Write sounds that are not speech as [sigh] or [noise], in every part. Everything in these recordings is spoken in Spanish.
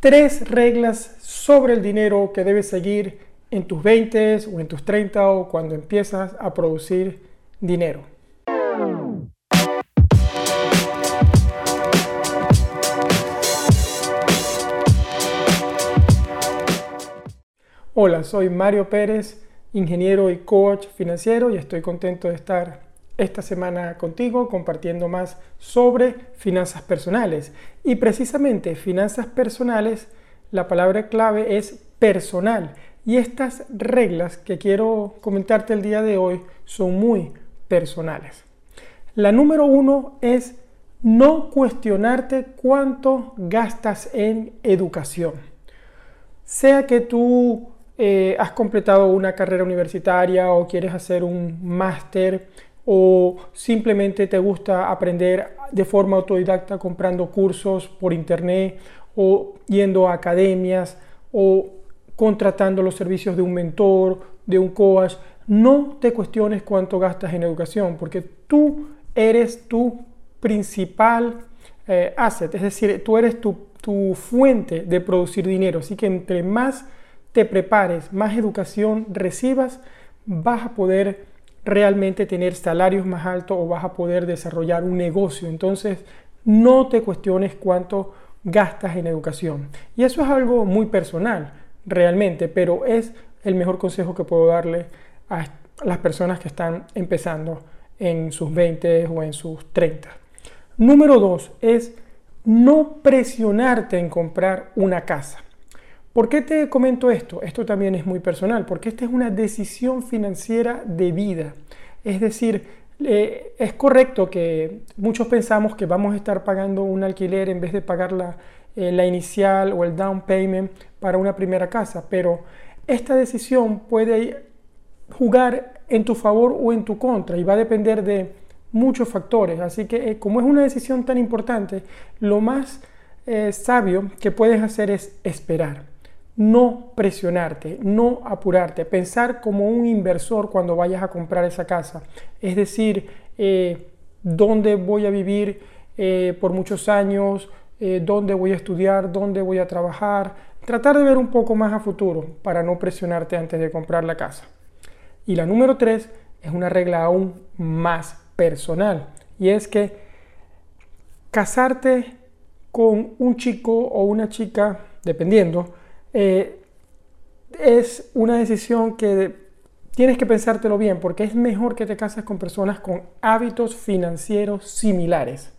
tres reglas sobre el dinero que debes seguir en tus 20 o en tus 30 o cuando empiezas a producir dinero. Hola, soy Mario Pérez, ingeniero y coach financiero y estoy contento de estar esta semana contigo compartiendo más sobre finanzas personales. Y precisamente finanzas personales, la palabra clave es personal. Y estas reglas que quiero comentarte el día de hoy son muy personales. La número uno es no cuestionarte cuánto gastas en educación. Sea que tú eh, has completado una carrera universitaria o quieres hacer un máster o simplemente te gusta aprender de forma autodidacta comprando cursos por internet o yendo a academias o contratando los servicios de un mentor, de un coach, no te cuestiones cuánto gastas en educación, porque tú eres tu principal eh, asset, es decir, tú eres tu, tu fuente de producir dinero. Así que entre más te prepares, más educación recibas, vas a poder realmente tener salarios más altos o vas a poder desarrollar un negocio. Entonces, no te cuestiones cuánto gastas en educación. Y eso es algo muy personal, realmente, pero es el mejor consejo que puedo darle a las personas que están empezando en sus 20 o en sus 30. Número dos es no presionarte en comprar una casa. ¿Por qué te comento esto? Esto también es muy personal, porque esta es una decisión financiera de vida. Es decir, eh, es correcto que muchos pensamos que vamos a estar pagando un alquiler en vez de pagar la, eh, la inicial o el down payment para una primera casa, pero esta decisión puede jugar en tu favor o en tu contra y va a depender de muchos factores. Así que eh, como es una decisión tan importante, lo más sabio que puedes hacer es esperar no presionarte, no apurarte, pensar como un inversor cuando vayas a comprar esa casa. Es decir, eh, dónde voy a vivir eh, por muchos años, eh, dónde voy a estudiar, dónde voy a trabajar. Tratar de ver un poco más a futuro para no presionarte antes de comprar la casa. Y la número tres es una regla aún más personal y es que casarte con un chico o una chica, dependiendo, eh, es una decisión que tienes que pensártelo bien porque es mejor que te cases con personas con hábitos financieros similares.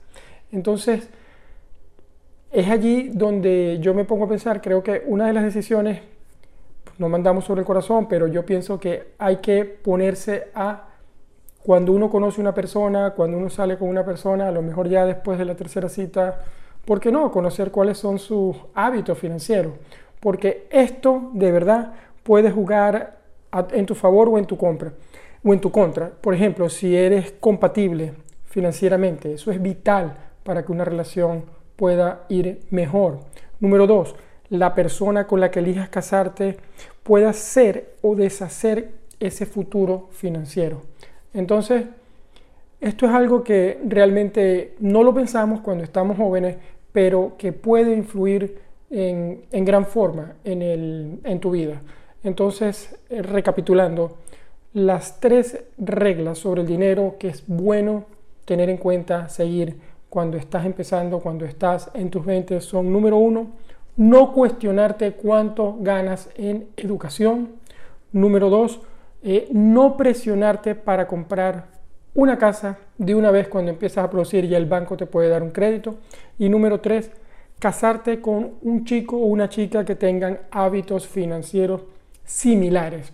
Entonces, es allí donde yo me pongo a pensar, creo que una de las decisiones, no mandamos sobre el corazón, pero yo pienso que hay que ponerse a, cuando uno conoce una persona, cuando uno sale con una persona, a lo mejor ya después de la tercera cita, ¿por qué no? Conocer cuáles son sus hábitos financieros porque esto de verdad puede jugar en tu favor o en tu compra o en tu contra. Por ejemplo, si eres compatible financieramente, eso es vital para que una relación pueda ir mejor. Número dos, la persona con la que elijas casarte pueda hacer o deshacer ese futuro financiero. Entonces, esto es algo que realmente no lo pensamos cuando estamos jóvenes, pero que puede influir en, gran forma en, tu vida. Entonces, eh, recapitulando, las tres reglas sobre el dinero que es bueno tener en cuenta, seguir cuando estás empezando, cuando estás en tus 20 son número uno, no cuestionarte cuánto ganas en educación. Número dos, eh, no presionarte para comprar una casa de una vez cuando empiezas a producir y el banco te puede dar un crédito. Y número tres, casarte con un chico o una chica que tengan hábitos financieros similares.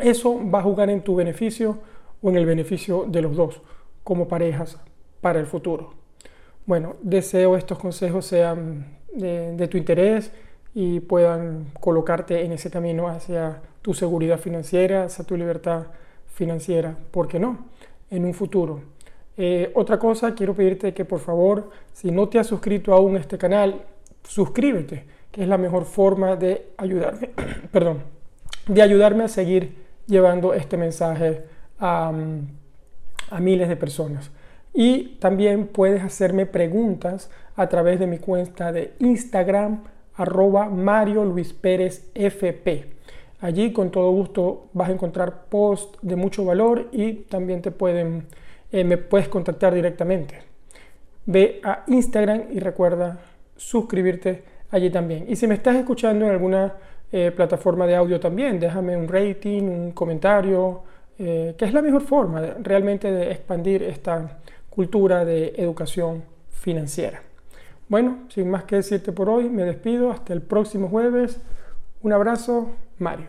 Eso va a jugar en tu beneficio o en el beneficio de los dos como parejas para el futuro. Bueno, deseo estos consejos sean de, tu interés y puedan colocarte en ese camino hacia tu seguridad financiera, hacia tu libertad financiera, ¿por qué no? En un futuro. Eh, otra cosa, quiero pedirte que por favor, si no te has suscrito aún a este canal, suscríbete, que es la mejor forma de ayudarme, [clears throat] perdón, de ayudarme a seguir llevando este mensaje a, a miles de personas. Y también puedes hacerme preguntas a través de mi cuenta de Instagram, arroba Mario Luis Pérez FP. Allí con todo gusto vas a encontrar posts de mucho valor y también te pueden, eh, me puedes contactar directamente. Ve a Instagram y recuerda suscribirte allí también. Y si me estás escuchando en alguna eh, plataforma de audio también, déjame un rating, un comentario, eh, que es la mejor forma realmente de expandir esta cultura de educación financiera. Bueno, sin más que decirte por hoy, me despido. Hasta el próximo jueves. Un abrazo, Mario.